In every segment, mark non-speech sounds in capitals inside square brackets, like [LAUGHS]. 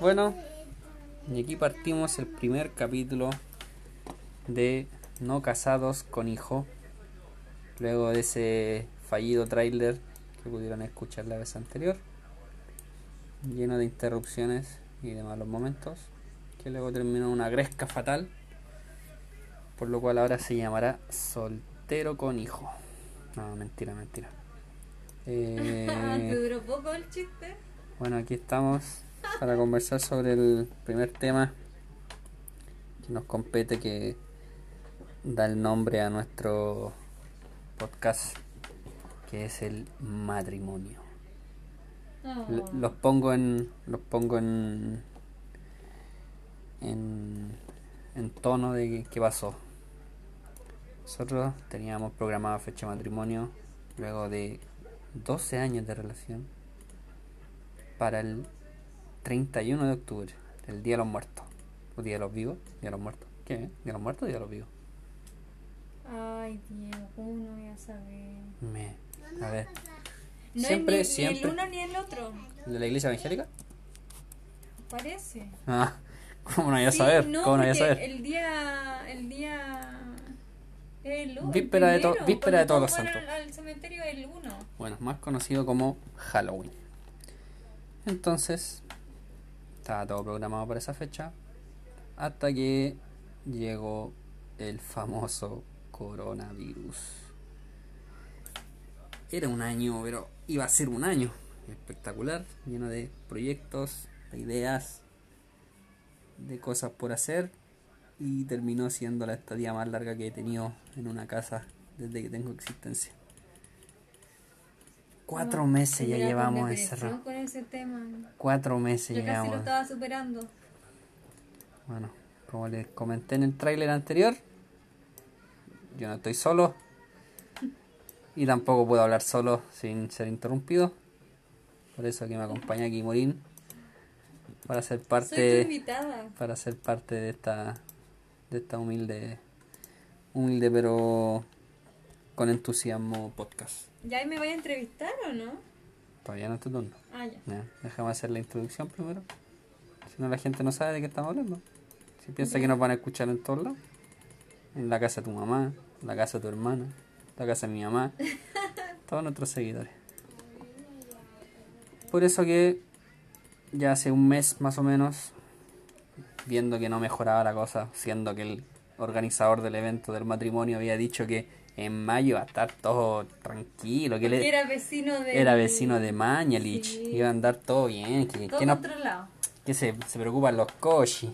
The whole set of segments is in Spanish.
Bueno, y aquí partimos el primer capítulo de No casados con hijo. Luego de ese fallido tráiler que pudieron escuchar la vez anterior, lleno de interrupciones y de malos momentos, que luego terminó una gresca fatal, por lo cual ahora se llamará Soltero con hijo. No, mentira, mentira. ¿Te [LAUGHS] duró poco el chiste? Bueno, aquí estamos para conversar sobre el primer tema que nos compete, que da el nombre a nuestro podcast, que es el matrimonio. Oh. Los pongo en los pongo en en, en tono de qué- qué pasó. Nosotros teníamos programada fecha de matrimonio luego de 12 años de relación para el 31 de octubre, el Día de los Muertos. ¿O Día de los Vivos? ¿Día de los Muertos? ¿Qué? ¿Día de los Muertos o Día de los Vivos? Ay, Diego, ¿cómo no voy a saber? Me, a ver. No Siempre, es ni, ni siempre. el uno ni el otro, ¿De la iglesia evangélica? parece. Ah, [LAUGHS] ¿cómo no voy a Sí, saber? no, ¿Cómo no voy a porque saber? El día, el día, el Víspera de to- víspera de todos los santos. Al cementerio el 1. Bueno, más conocido como Halloween. Entonces, estaba todo programado para esa fecha. Hasta que llegó el famoso coronavirus. Era un año, pero iba a ser un año espectacular, lleno de proyectos, de ideas, de cosas por hacer. Y terminó siendo la estadía más larga que he tenido en una casa desde que tengo existencia. Cuatro meses ya llevamos encerrados. con ese tema. Cuatro meses Yo casi lo llevamos. estaba superando. Bueno, como les comenté en el tráiler anterior, yo no estoy solo. Y tampoco puedo hablar solo sin ser interrumpido. Por eso que me acompaña aquí Morín. Para ser Soy parte. invitada. Para ser parte de esta. de esta humilde. humilde pero con entusiasmo podcast. ¿Ya me voy a entrevistar o no? Todavía no es tu turno. Ah, ya. Ya, déjame hacer la introducción primero. Si no, la gente no sabe de qué estamos hablando. Si piensa que nos van a escuchar en todos lados. En la casa de tu mamá, en la casa de tu hermana, en la casa de mi mamá. [LAUGHS] todos nuestros seguidores. Por eso que ya hace un mes más o menos, viendo que no mejoraba la cosa, siendo que el organizador del evento del matrimonio había dicho que en mayo iba a estar todo tranquilo, que Era vecino de. era vecino de Mañalich, Sí. iba a andar todo bien, que, Todo que, no- que se, se preocupan los coches.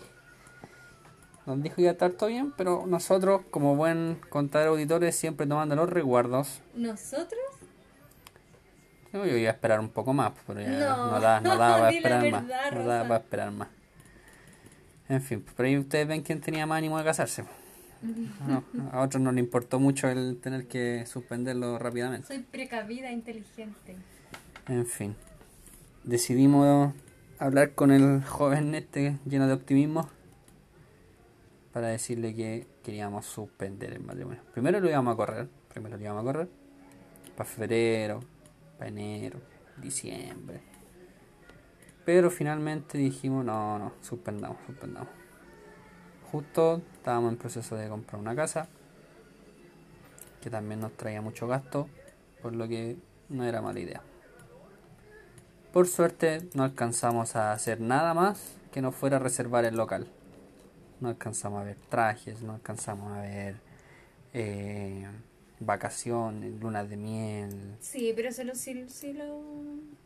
Nos dijo que iba a estar todo bien, pero nosotros, como buen contador de auditores, siempre tomando los resguardos. ¿Nosotros? Yo yo iba a esperar un poco más, pero ya No, no, da, no da [LAUGHS] para esperar más. No da Rosa. para esperar más. En fin, por ahí ustedes ven quién tenía más ánimo de casarse. No, a otros no le importó mucho el tener que suspenderlo rápidamente. Soy precavida, inteligente. En fin, decidimos hablar con el joven este lleno de optimismo para decirle que queríamos suspender el matrimonio. Primero lo íbamos a correr, primero lo íbamos a correr para febrero, para enero, diciembre. Pero finalmente dijimos, no, no, suspendamos, suspendamos. Justo estábamos en proceso de comprar una casa, que también nos traía mucho gasto, por lo que no era mala idea. Por suerte no alcanzamos a hacer nada más que no fuera reservar el local. No alcanzamos a ver trajes, no alcanzamos a ver eh, vacaciones, lunas de miel. Sí, pero solo si, si lo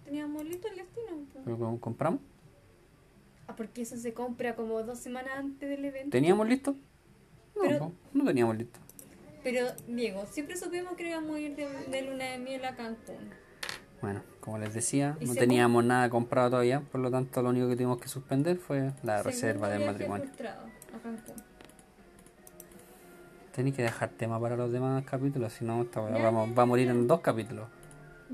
teníamos listo el destino. ¿Pero compramos? Ah, porque eso se compra como dos semanas antes del evento. ¿Teníamos listo? No, Pero- no teníamos listo. Pero, Diego, siempre supimos que íbamos a ir de, de luna de miel a Cancún. Bueno, como les decía, ¿Y no teníamos nada comprado todavía, por lo tanto lo único que tuvimos que suspender fue la reserva del matrimonio. frustrado a Cancún. Tenéis que dejar tema para los demás capítulos, si no, esta weá Ya, vamos, ya, va a morir ya. en dos capítulos.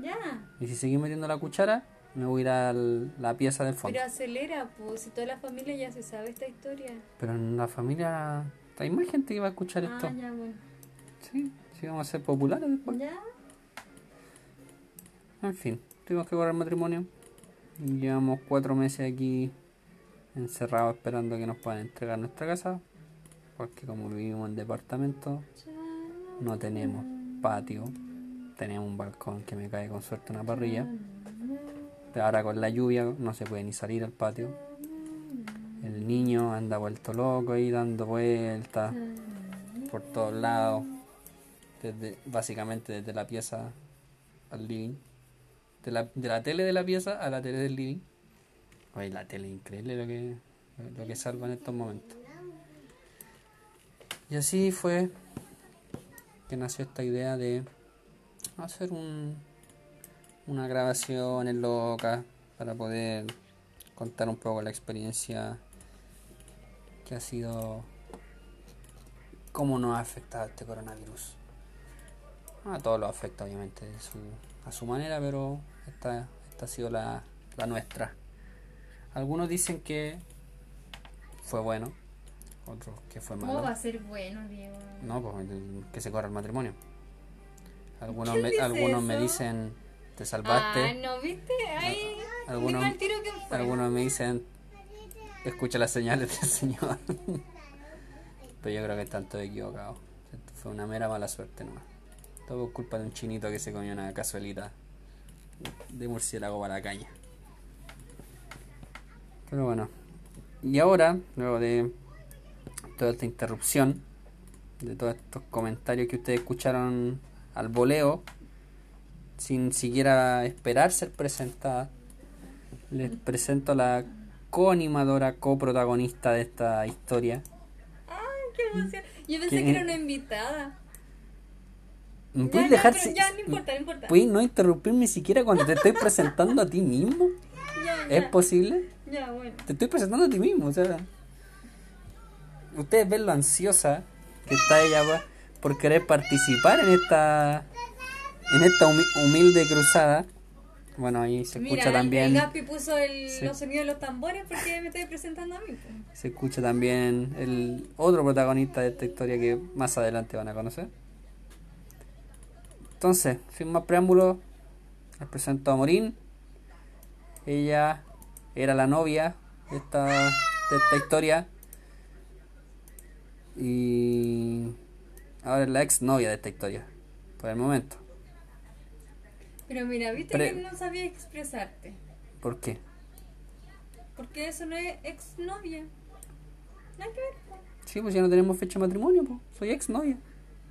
Ya, Y si seguís metiendo la cuchara, me voy a ir a la pieza del fondo. pero acelera, pues, si toda la familia ya se sabe esta historia. Pero en la familia hay más gente que va a escuchar Ah, esto. ya, bueno. Sí, sí vamos a ser populares después. Ya, En fin, tuvimos que correr matrimonio. Llevamos cuatro meses aquí encerrados esperando que nos puedan entregar nuestra casa, porque como vivimos en departamento, no tenemos patio, tenemos un balcón que me cae con suerte una parrilla, ahora con la lluvia no se puede ni salir al patio. El niño anda vuelto loco ahí dando vueltas por todos lados, desde, básicamente desde la pieza al living, de la, de la tele de la pieza a la tele del living. Oye, la tele increíble lo que, lo que salva en estos momentos. Y así fue que nació esta idea de hacer un, una grabación en loca para poder contar un poco la experiencia que ha sido cómo nos ha afectado este coronavirus. A todos los afecta obviamente de su, a su manera, pero esta, esta ha sido la, la nuestra. Algunos dicen que fue bueno, otros que fue malo. ¿Cómo va a ser bueno, Diego? No, pues que se corra el matrimonio. Algunos, ¿Quién me, dice algunos me dicen, te salvaste. Ah, ¿no viste? Ahí. Algunos- diga el tiro que fue. Algunos me dicen, escucha las señales del [LAUGHS] Señor. Pero yo creo que están todos equivocados. Fue una mera mala suerte nomás. Todo por culpa de un chinito que se comió una cazuelita de murciélago para la caña. Pero bueno. Y ahora, luego de toda esta interrupción, de todos estos comentarios que ustedes escucharon al voleo, sin siquiera esperar ser presentada, les presento a la coanimadora, coprotagonista de esta historia. Qué emoción. Yo pensé ¿Quién que era una invitada. ¿Me Ya, puedes ya, dejar pero si- ya, no importa, no importa. ¿Puedes no interrumpirme siquiera cuando te estoy presentando a ti mismo? [LAUGHS] Ya, ¿Es posible? Ya, bueno. Te estoy presentando a ti mismo, o sea. Ustedes ven lo ansiosa que está ella por querer participar en esta en esta humi- humilde cruzada. Bueno, ahí se escucha Mira, el también Gaspi puso el, Sí. los sonidos de los tambores porque me estoy presentando a mí. pues. se escucha también el otro protagonista de esta historia que más adelante van a conocer. Entonces, sin más preámbulos, les presento a Morín. Ella era la novia de esta, de esta historia. Y ahora es la ex novia de esta historia. Por el momento. Pero mira, viste Pre- que no sabía expresarte. ¿Por qué? Porque eso no es exnovia. Nada que ver. Sí, pues ya no tenemos fecha de matrimonio. Pues. Soy ex novia.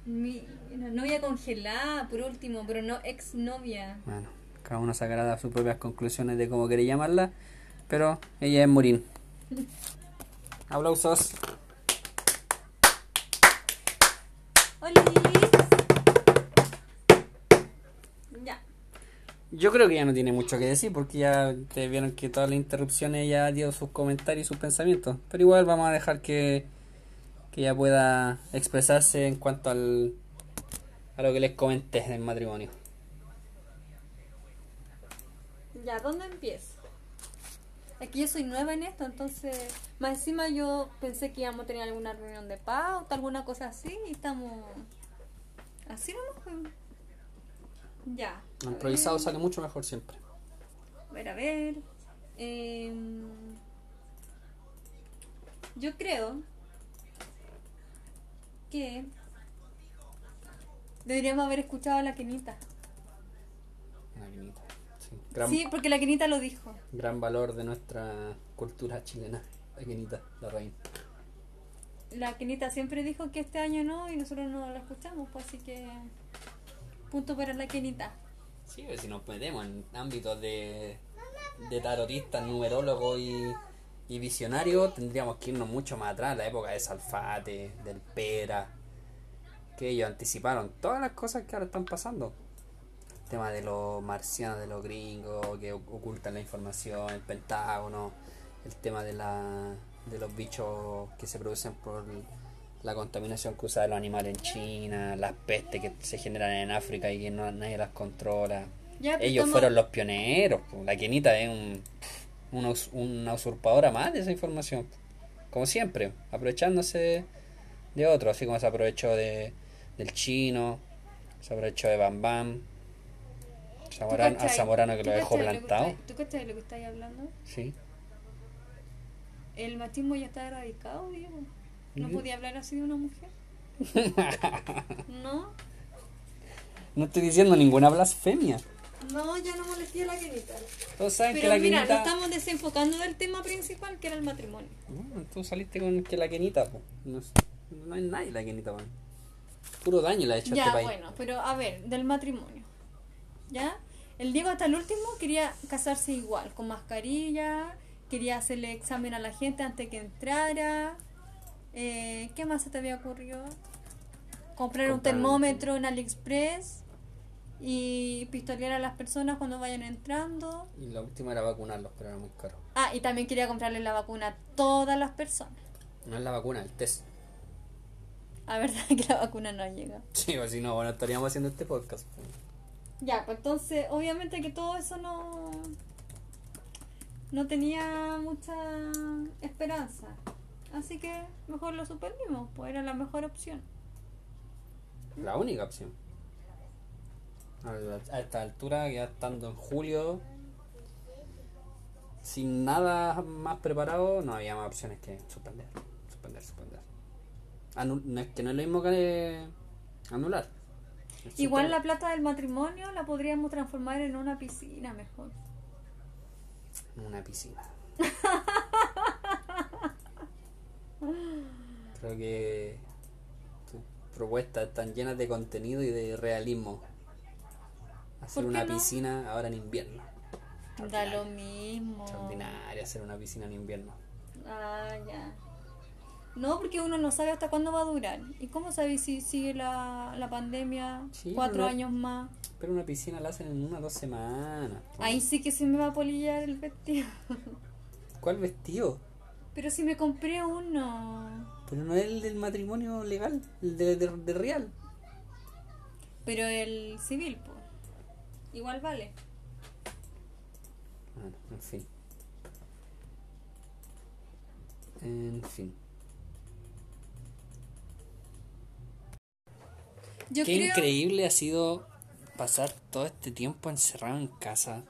Mi, una novia congelada, por último, pero no exnovia. Bueno, cada uno sacará sus propias conclusiones de cómo quiere llamarla, pero ella es Morín. [LAUGHS] Aplausos. ¡Hola! Yo creo que ya no tiene mucho que decir porque ya ustedes vieron que todas las interrupciones ella dio sus comentarios y sus pensamientos. Pero igual vamos a dejar que, que ella pueda expresarse en cuanto al, a lo que les comenté del matrimonio. Ya, ¿dónde empiezo? Es que yo soy nueva en esto, entonces, más encima yo pensé que íbamos a tener alguna reunión de pauta, alguna cosa así, y estamos así nomás. Ya. A improvisado sale mucho mejor siempre. A ver, a ver. Em, yo creo que deberíamos haber escuchado a la Kenita. Una quinita, sí. Gran, Sí, porque la Kenita lo dijo. gran valor de nuestra cultura chilena. La quinita, la reina. La Kenita siempre dijo que este año no y nosotros no la escuchamos, pues así que punto para la Kenita. Sí, pero si nos metemos en ámbitos de, de tarotistas, numerólogos y, y visionarios, tendríamos que irnos mucho más atrás, la época de Salfate, del Pera, que ellos anticiparon todas las cosas que ahora están pasando. El tema de los marcianos, de los gringos, que ocultan la información, el Pentágono, el tema de, la, de los bichos que se producen por la contaminación cruzada de los animales en China, las pestes que se generan en África y que no, nadie las controla. Ya, pues, Ellos estamos- fueron los pioneros. La Quinita es un, una, us- una usurpadora más de esa información. Como siempre, aprovechándose de otros, así como se aprovechó de, del chino, se aprovechó de Bam Bam, ¿Tú Zamorano, a? Zamorano que ¿Tú lo dejó lo plantado. ¿Tú cachai lo que estáis hablando? Sí. el machismo ya está erradicado, Diego. No podía hablar así de una mujer. [LAUGHS] ¿No? No estoy diciendo ninguna blasfemia. No, ya no molesté a la quinita. Todos saben que Pero la mira, quenita... nos estamos desenfocando del tema principal, que era el matrimonio. No, tú saliste con que la quenita, po. No, no hay nadie la quenita, weón. Puro daño le ha hecho a Ya, este país. bueno, pero a ver, del matrimonio. ¿Ya? El Diego hasta el último quería casarse igual, con mascarilla, quería hacerle examen a la gente antes que entrara. Eh, ¿Qué más se te había ocurrido? Comprar un Comprar un- termómetro en AliExpress y pistolear a las personas cuando vayan entrando. Y la última era vacunarlos, pero era muy caro. Ah, y también quería comprarle la vacuna a todas las personas. No es la vacuna, el test. A verdad que la vacuna no llega. Sí, pues si no, bueno, estaríamos haciendo este podcast. po. Ya, pues entonces, obviamente que todo eso no. No tenía mucha esperanza. Así que mejor lo suspendimos, pues era la mejor opción. La única opción. A, esta altura, ya estando en julio, sin nada más preparado, no había más opciones que suspender. Suspender, suspender. Anu- no es que no es lo mismo que anular. Es Igual la plata del matrimonio la podríamos transformar en una piscina mejor. Una piscina. [LAUGHS] Creo que tus propuestas están llenas de contenido y de realismo. Hacer ¿Por qué una no? piscina ahora en invierno. Da lo mismo. Extraordinario hacer una piscina en invierno. Ah, ya. No, porque uno no sabe hasta cuándo va a durar. ¿Y cómo sabes si sigue la, la pandemia Sí, cuatro años más? Pero una piscina la hacen en una o dos semanas. Ahí sí que se me va a polillar el vestido. ¿Cuál vestido? Pero si me compré uno. Pero no es el del matrimonio legal, el de, de- de real. Pero el civil, pues. Igual vale. Bueno, en fin. En fin. Yo Qué creo. increíble ha sido pasar todo este tiempo encerrado en casa.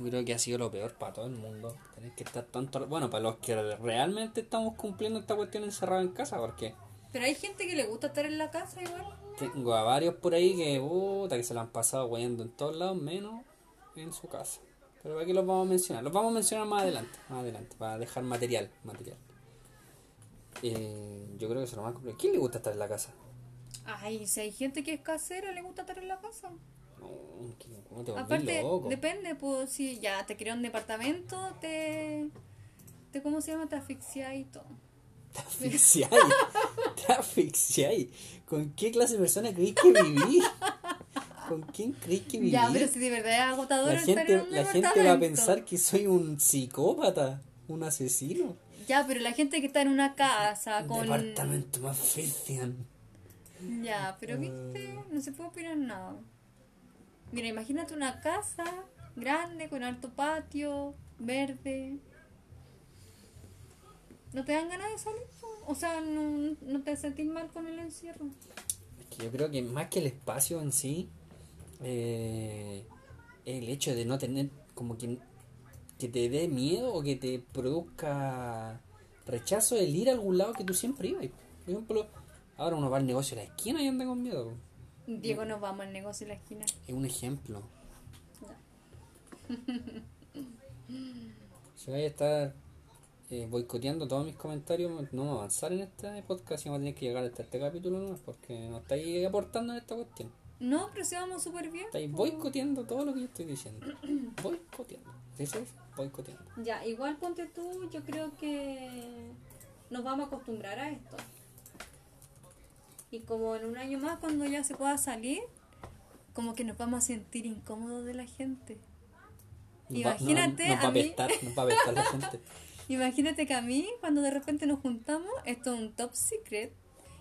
Yo creo que ha sido lo peor para todo el mundo. Tener que estar tanto. Bueno, para los que realmente estamos cumpliendo esta cuestión encerrado en casa, porque Pero hay gente que le gusta estar en la casa igual. tengo a varios por ahí que, puta, que se lo han pasado guayando en todos lados, menos en su casa. Pero aquí los vamos a mencionar. Los vamos a mencionar más adelante, más adelante, para dejar material. material. Eh, yo creo que se lo más complicado. ¿Quién le gusta estar en la casa? Ay, si hay gente que es casera, le gusta estar en la casa. No, que- ¿cómo te Aparte, loco? depende, pues si ya te quería un departamento, te. te ¿Cómo se llama? Te asfixias y todo. [LAUGHS] Te asfixiáis. Te asfixiáis. ¿Con qué clase de persona creéis que vivís? ¿Con quién creéis que vivís? Ya, pero si de verdad es agotador la estar gente, en un la gente va a pensar que soy un psicópata, un asesino. Ya, pero la gente que está en una casa Un con. departamento más filthian. Ya, pero viste, no se puede opinar nada. Mira, imagínate una casa grande con alto patio, verde. ¿No te dan ganas de salir? O sea, no, no te sentís mal con el encierro. Es que yo creo que más que el espacio en sí, eh, el hecho de no tener como que, que te dé miedo o que te produzca rechazo el ir a algún lado que tú siempre ibas. Por ejemplo, ahora uno va al negocio de la esquina y anda con miedo. Diego, nos vamos al negocio de la esquina. Es un ejemplo. Si voy a estar eh, boicoteando todos mis comentarios, no vamos a avanzar en este podcast y vamos a tener que llegar hasta este capítulo no porque no estáis aportando en esta cuestión. No, pero si vamos súper bien. Estáis boicoteando todo lo que yo estoy diciendo. [CLEARS THROAT] boicoteando. ¿Sí se dice? Boicoteando. Ya, igual ponte tú, yo creo que nos vamos a acostumbrar a esto. Y como en un año más, cuando ya se pueda salir, como que nos vamos a sentir incómodos de la gente. Imagínate no, a mí- apestar, nos va a la gente. [LAUGHS] Imagínate que a mí, cuando de repente nos juntamos, esto es un top secret.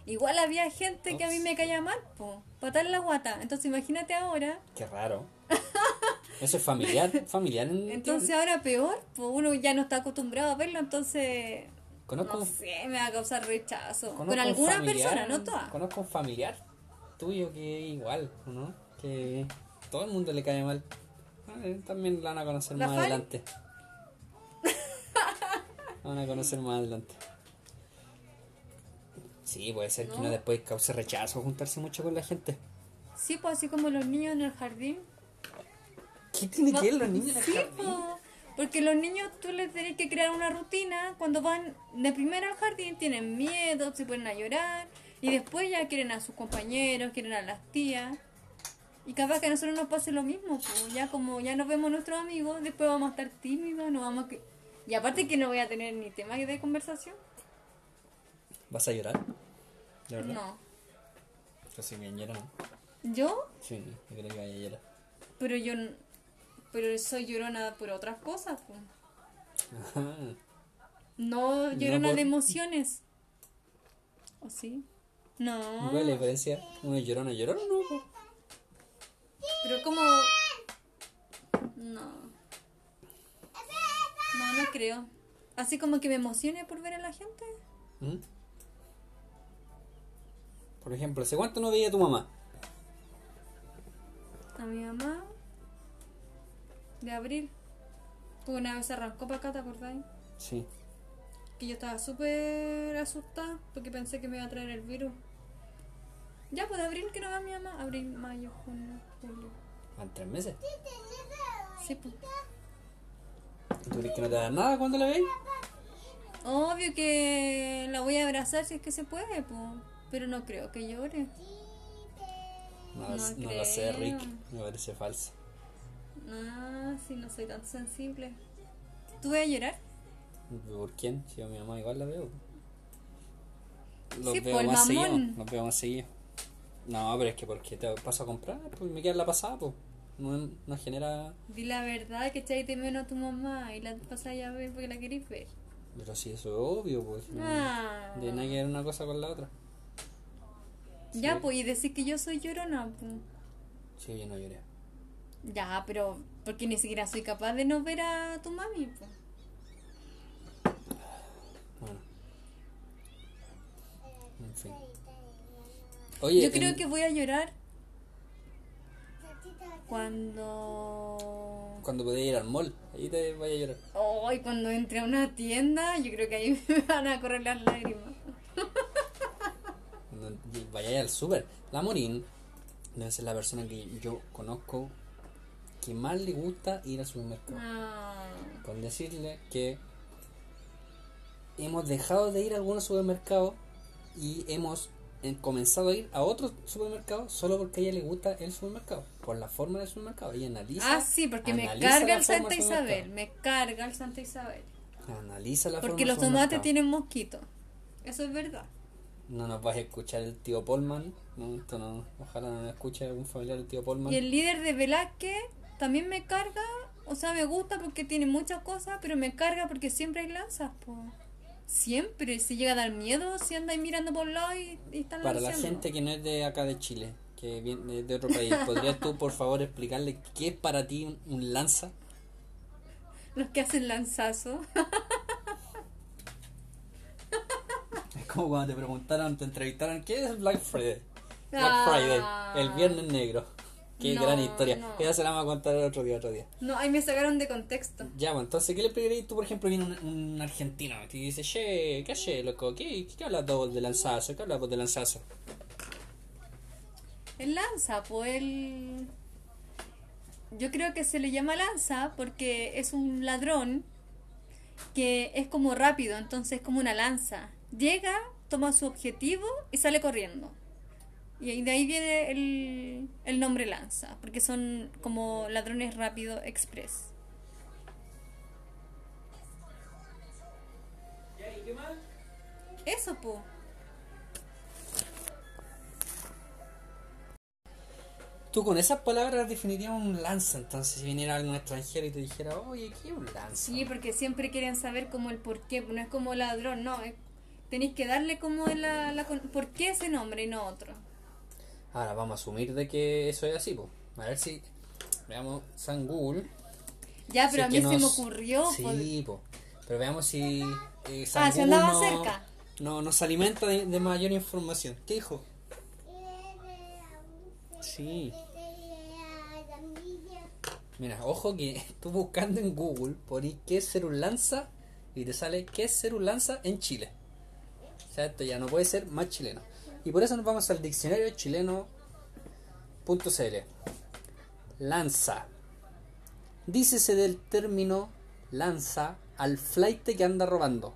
Igual había gente que a mí me caía mal, po, patar la guata. Entonces imagínate ahora. Qué raro. [LAUGHS] Eso es familiar, familiar en Entonces ahora peor, pues uno ya no está acostumbrado a verlo, entonces Conozco, no sé, me va a causar rechazo. Con un alguna familiar- persona, no todas. Conozco un familiar tuyo que igual, ¿no? Que todo el mundo le cae mal. Eh, También la van a conocer ¿La más adelante. Van a conocer más adelante. Sí, puede ser que ¿No? uno después cause rechazo juntarse mucho con la gente. Sí, pues así como los niños en el jardín. ¿Qué tiene No, que ver los niños en el sí, jardín? po, porque los niños tú les tenés que crear una rutina. Cuando van de primero al jardín tienen miedo, se ponen a llorar. Y después ya quieren a sus compañeros, quieren a las tías. Y capaz que a nosotros nos pase lo mismo. po. Ya como ya nos vemos nuestros amigos, después vamos a estar tímidos, no vamos a... que- Y aparte que no voy a tener ni tema de conversación. ¿Vas a llorar? ¿De verdad? No. Soy bien llorón. ¿Yo? Sí, yo creo que vaya a llorar. Pero yo... Pero soy llorona por otras cosas. Ajá. [LAUGHS] No llorona por- de emociones. ¿O sí? No. ¿Cuál es la diferencia? ¿Uno es llorón o no? po? Pero como... No. No, no creo. Así como que me emocione por ver a la gente. ¿Mm? Por ejemplo, ¿hace cuánto no veía a tu mamá? A mi mamá. De abril. Porque una vez se arrancó para acá, ¿te acordáis? Sí. Que yo estaba súper asustada porque pensé que me iba a traer el virus. Ya, pues de abril que no va mi mamá. Abril, mayo, junio, julio. ¿Van tres meses? Sí, pues. ¿Tú crees que no te da nada cuando la veis? Obvio que la voy a abrazar si es que se puede, pues. Pero no creo que llore. No, No no lo sé. Rick. Me parece falso. Ah, sí, no soy tan sensible. ¿Tú vas a llorar? ¿Por quién? Si a mi mamá igual la veo. Los Sí, veo el más seguido. Los veo más seguido. No, pero es que porque te paso a comprar, pues me queda la pasada, pues. No, no genera. Di la verdad que echáis de menos a tu mamá y la pasáis a ver porque la queréis ver. Pero sí, eso es obvio, pues. no- Ah. De nada que ver una cosa con la otra. Ya, Sí. pues, y decir que yo soy llorona, pues. Sí, yo no lloré. Ya, pero porque ni siquiera soy capaz de no ver a tu mami, pues. Bueno. En fin. Oye, Yo creo en- que voy a llorar cuando... Cuando podía ir al mall, ahí te vaya a llorar. Ay, cuando entre a una tienda, yo creo que ahí [LAUGHS] me van a correr las lágrimas. Cuando vaya al súper. La Morín debe ser la persona que yo conozco que más le gusta ir al supermercado. Ah, Con decirle que hemos dejado de ir a algunos supermercados y hemos eh, comenzado a ir a otros supermercados solo porque a ella le gusta el supermercado, por la forma del supermercado. Ella analiza. Ah, sí, porque me carga el Santa Isabel, me carga el Santa Isabel. Analiza la Porque forma los tomates tienen mosquitos. Eso es verdad. No nos vas a escuchar el tío Polman. No, esto no. Ojalá no nos escuche algún familiar del tío Polman. Y el líder de Velázquez también me carga. O sea, me gusta porque tiene muchas cosas, pero me carga porque siempre hay lanzas, po. Siempre. Si llega a dar miedo, si ahí mirando por lado y, y están Para la gente que no es de acá de Chile, que viene de, otro país, ¿podrías tú por favor explicarle qué es para ti un, un lanza? Los que hacen lanzazo. Es como cuando te preguntaron, te entrevistaron, ¿qué es Black Friday? Black Ah. Friday, el viernes negro. Qué No, gran historia. no. Esa se la vamos a contar el otro día, otro día. No, ahí me sacaron de contexto. Ya, pues entonces, ¿qué le explicarías tú, por ejemplo, viene un, un argentino y te dice, che, ¿qué haces, loco? ¿Qué, qué hablas vos de lanzazo? ¿Qué hablas vos de lanzazo? El lanza, pues el... Yo creo que se le llama lanza porque es un ladrón que es como rápido, entonces es como una lanza. Llega, toma su objetivo y sale corriendo. Y de ahí viene el, el nombre lanza, porque son como ladrones rápido express. Eso, po. Tú con esas palabras definirías un lanza, entonces si viniera algún extranjero y te dijera, oye, ¿qué es un lanza? Sí, porque siempre quieren saber como el por qué, no es como ladrón, no, es- tenéis que darle como la, la por qué ese nombre y no otro. Ahora vamos a asumir de que eso es así, pues. A ver si veamos San Google. Ya, pero a mí se me ocurrió. pues, Sí, po. Pero veamos si eh, San Ah, Google andaba no- cerca. No, nos alimenta de, de mayor información. ¿Qué dijo? Sí. Mira, ojo que [LAUGHS] tú buscando en Google, poní qué es ser un lanza y te sale qué es ser un lanza en Chile. O sea, esto ya no puede ser más chileno. Y por eso nos vamos al diccionario chileno.cl. Lanza. Dícese del término lanza al flight que anda robando.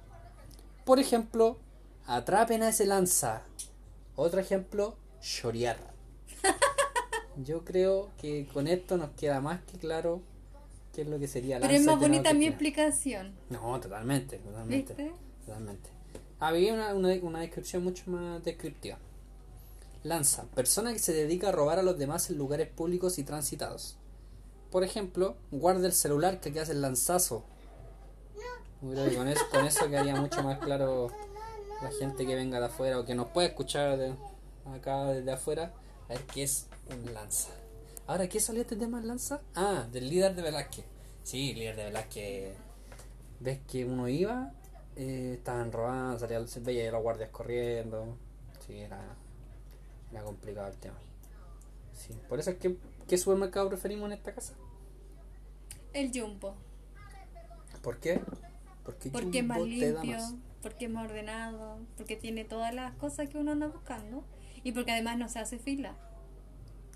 Por ejemplo, atrapen a ese lanza. Otro ejemplo, chorear. [LAUGHS] Yo creo que con esto nos queda más que claro qué es lo que sería lanza. Pero es más bonita mi explicación. No, totalmente, totalmente. ¿Viste? Totalmente. Había una, una, descripción mucho más descriptiva. Lanza, persona que se dedica a robar a los demás en lugares públicos y transitados. Por ejemplo, guarda el celular que aquí hace el lanzazo. Con eso, con eso quedaría mucho más claro la gente que venga de afuera o que nos pueda escuchar de acá desde afuera, a ver qué es un lanza. Ahora, ¿qué salió este tema del lanza? Ah, del líder de Velázquez. Sí, líder de Velázquez. Ves que uno iba, eh, estaban robando, salía, se veía los guardias corriendo. Sí, era, era complicado el tema. Sí, por eso es que, ¿qué supermercado preferimos en esta casa? El jumbo. ¿Por qué? Porque, Porque es más limpio, porque es más ordenado, porque tiene todas las cosas que uno anda buscando. Y porque además no se hace fila.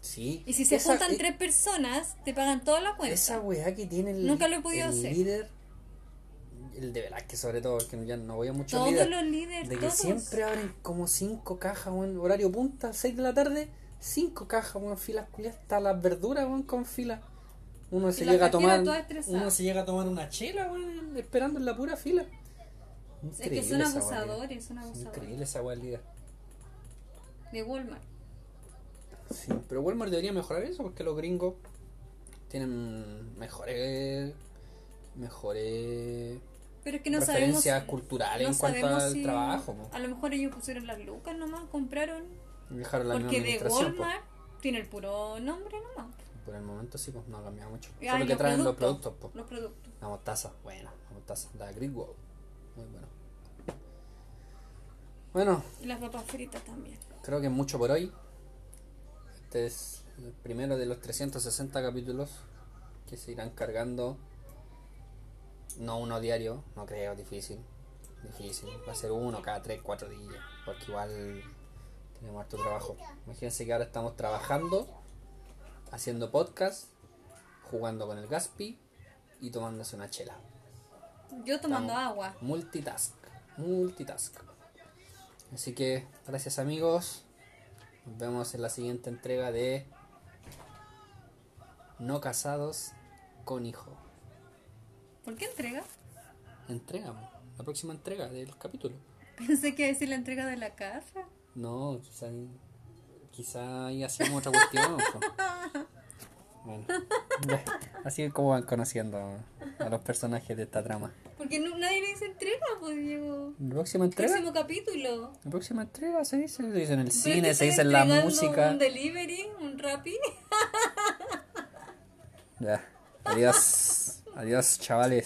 Sí. Y si se Esa- juntan eh, tres personas, te pagan toda la cuenta. Esa weá que tiene el, Nunca lo he podido el hacer. líder, el de Velázquez sobre todo, porque ya no voy a mucho Todos líder, los líderes, de que todos. siempre abren como cinco cajas, weón, horario punta, 6 de la tarde, cinco cajas, weón, filas culiadas, hasta las verduras, weón, con fila. Uno se llega a tomar, uno se llega a tomar una chela, weón, esperando en la pura fila. Es que son abusadores, son Es abusadores. Increíble esa líder. De Walmart. Sí, pero Walmart debería mejorar eso porque los gringos tienen mejores mejores Pero es que no sabemos. culturales no en cuanto al si- trabajo. A lo mejor ellos pusieron las lucas nomás, compraron. Dejaron la Porque de po. Walmart tiene el puro nombre nomás. Por el momento sí, pues no ha cambiado mucho. Y Solo que los traen los productos, po. Los productos. La mostaza, buena, la mostaza. La Greenwood, muy bueno. Bueno, Y las papas fritas también. creo que es mucho por hoy. Este es el primero de los 360 capítulos que se irán cargando. No uno diario, no creo, difícil. Difícil. Va a ser uno cada 3, 4 días. Porque igual tenemos harto trabajo. Imagínense que ahora estamos trabajando, haciendo podcast, jugando con el Gaspi y tomándose una chela. Yo tomando Estamos agua. Multitask. Multitask. Así que, gracias amigos. Nos vemos en la siguiente entrega de No casados con hijo. ¿Por qué entrega? Entrega, la próxima entrega del capítulo. Pensé que iba a decir la entrega de la casa. No, quizá, quizá ahí hacíamos otra cuestión. Bueno, ya, así es como van conociendo a los personajes de esta trama. Porque no- nadie le dice entrega, pues Diego. La próxima entrega. Próximo capítulo. La próxima entrega se dice, se dice en el cine, se dice en la música. Un delivery, un rapi. Ya. Adiós. Adiós, chavales.